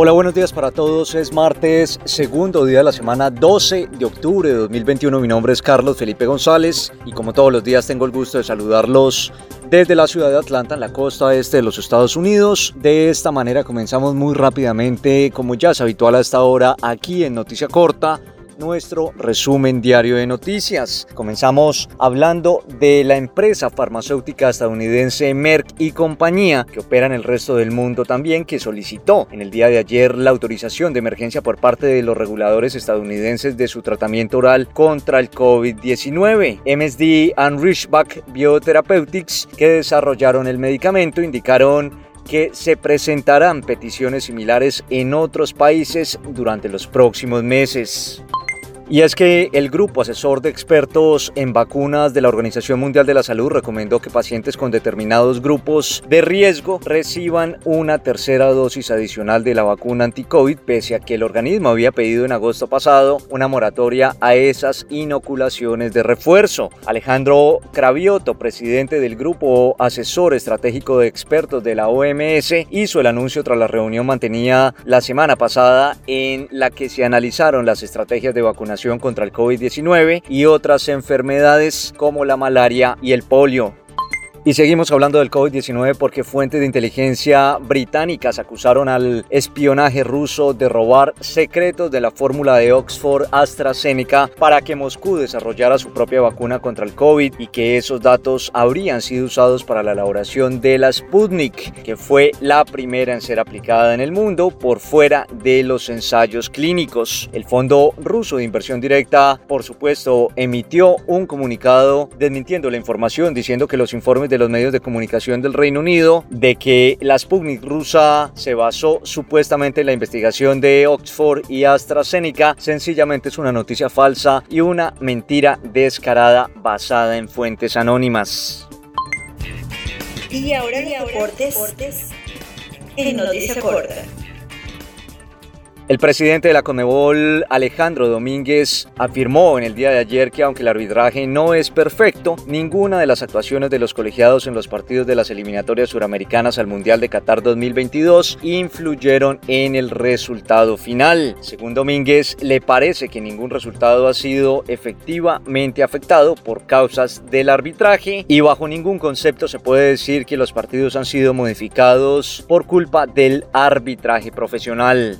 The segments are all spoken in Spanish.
Hola, buenos días para todos. Es martes, segundo día de la semana 12 de octubre de 2021. Mi nombre es Carlos Felipe González y como todos los días tengo el gusto de saludarlos desde la ciudad de Atlanta, en la costa este de los Estados Unidos. De esta manera comenzamos muy rápidamente, como ya es habitual a esta hora, aquí en Noticia Corta nuestro resumen diario de noticias. Comenzamos hablando de la empresa farmacéutica estadounidense Merck y compañía, que opera en el resto del mundo también, que solicitó en el día de ayer la autorización de emergencia por parte de los reguladores estadounidenses de su tratamiento oral contra el COVID-19. MSD and Richback Biotherapeutics, que desarrollaron el medicamento, indicaron que se presentarán peticiones similares en otros países durante los próximos meses. Y es que el grupo asesor de expertos en vacunas de la Organización Mundial de la Salud recomendó que pacientes con determinados grupos de riesgo reciban una tercera dosis adicional de la vacuna anti-COVID, pese a que el organismo había pedido en agosto pasado una moratoria a esas inoculaciones de refuerzo. Alejandro Cravioto, presidente del grupo asesor estratégico de expertos de la OMS, hizo el anuncio tras la reunión mantenida la semana pasada en la que se analizaron las estrategias de vacunación contra el COVID-19 y otras enfermedades como la malaria y el polio. Y seguimos hablando del COVID-19 porque fuentes de inteligencia británicas acusaron al espionaje ruso de robar secretos de la fórmula de Oxford AstraZeneca para que Moscú desarrollara su propia vacuna contra el COVID y que esos datos habrían sido usados para la elaboración de la Sputnik, que fue la primera en ser aplicada en el mundo por fuera de los ensayos clínicos. El Fondo Ruso de Inversión Directa, por supuesto, emitió un comunicado desmintiendo la información diciendo que los informes de los medios de comunicación del Reino Unido de que la Sputnik rusa se basó supuestamente en la investigación de Oxford y AstraZeneca sencillamente es una noticia falsa y una mentira descarada basada en fuentes anónimas. Y ahora, y ahora deportes, deportes en noticia corta. El presidente de la Conmebol, Alejandro Domínguez, afirmó en el día de ayer que aunque el arbitraje no es perfecto, ninguna de las actuaciones de los colegiados en los partidos de las eliminatorias suramericanas al Mundial de Qatar 2022 influyeron en el resultado final. Según Domínguez, le parece que ningún resultado ha sido efectivamente afectado por causas del arbitraje y bajo ningún concepto se puede decir que los partidos han sido modificados por culpa del arbitraje profesional.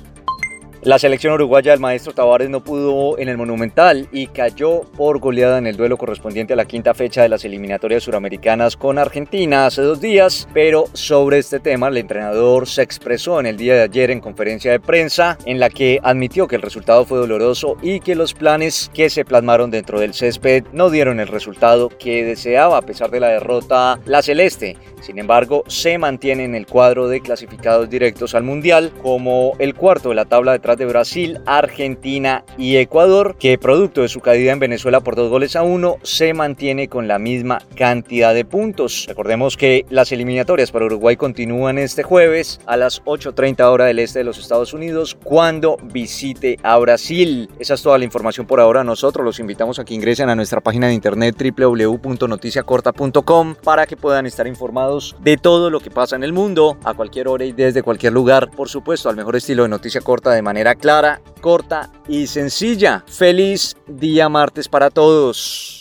La selección uruguaya del maestro Tavares no pudo en el Monumental y cayó por goleada en el duelo correspondiente a la quinta fecha de las eliminatorias suramericanas con Argentina hace dos días, pero sobre este tema el entrenador se expresó en el día de ayer en conferencia de prensa en la que admitió que el resultado fue doloroso y que los planes que se plasmaron dentro del césped no dieron el resultado que deseaba a pesar de la derrota la celeste. Sin embargo, se mantiene en el cuadro de clasificados directos al Mundial como el cuarto de la tabla de de Brasil, Argentina y Ecuador, que producto de su caída en Venezuela por dos goles a uno, se mantiene con la misma cantidad de puntos. Recordemos que las eliminatorias para Uruguay continúan este jueves a las 8.30 hora del este de los Estados Unidos cuando visite a Brasil. Esa es toda la información por ahora. Nosotros los invitamos a que ingresen a nuestra página de internet www.noticiacorta.com para que puedan estar informados de todo lo que pasa en el mundo a cualquier hora y desde cualquier lugar. Por supuesto, al mejor estilo de noticia corta de clara, corta y sencilla. Feliz día martes para todos.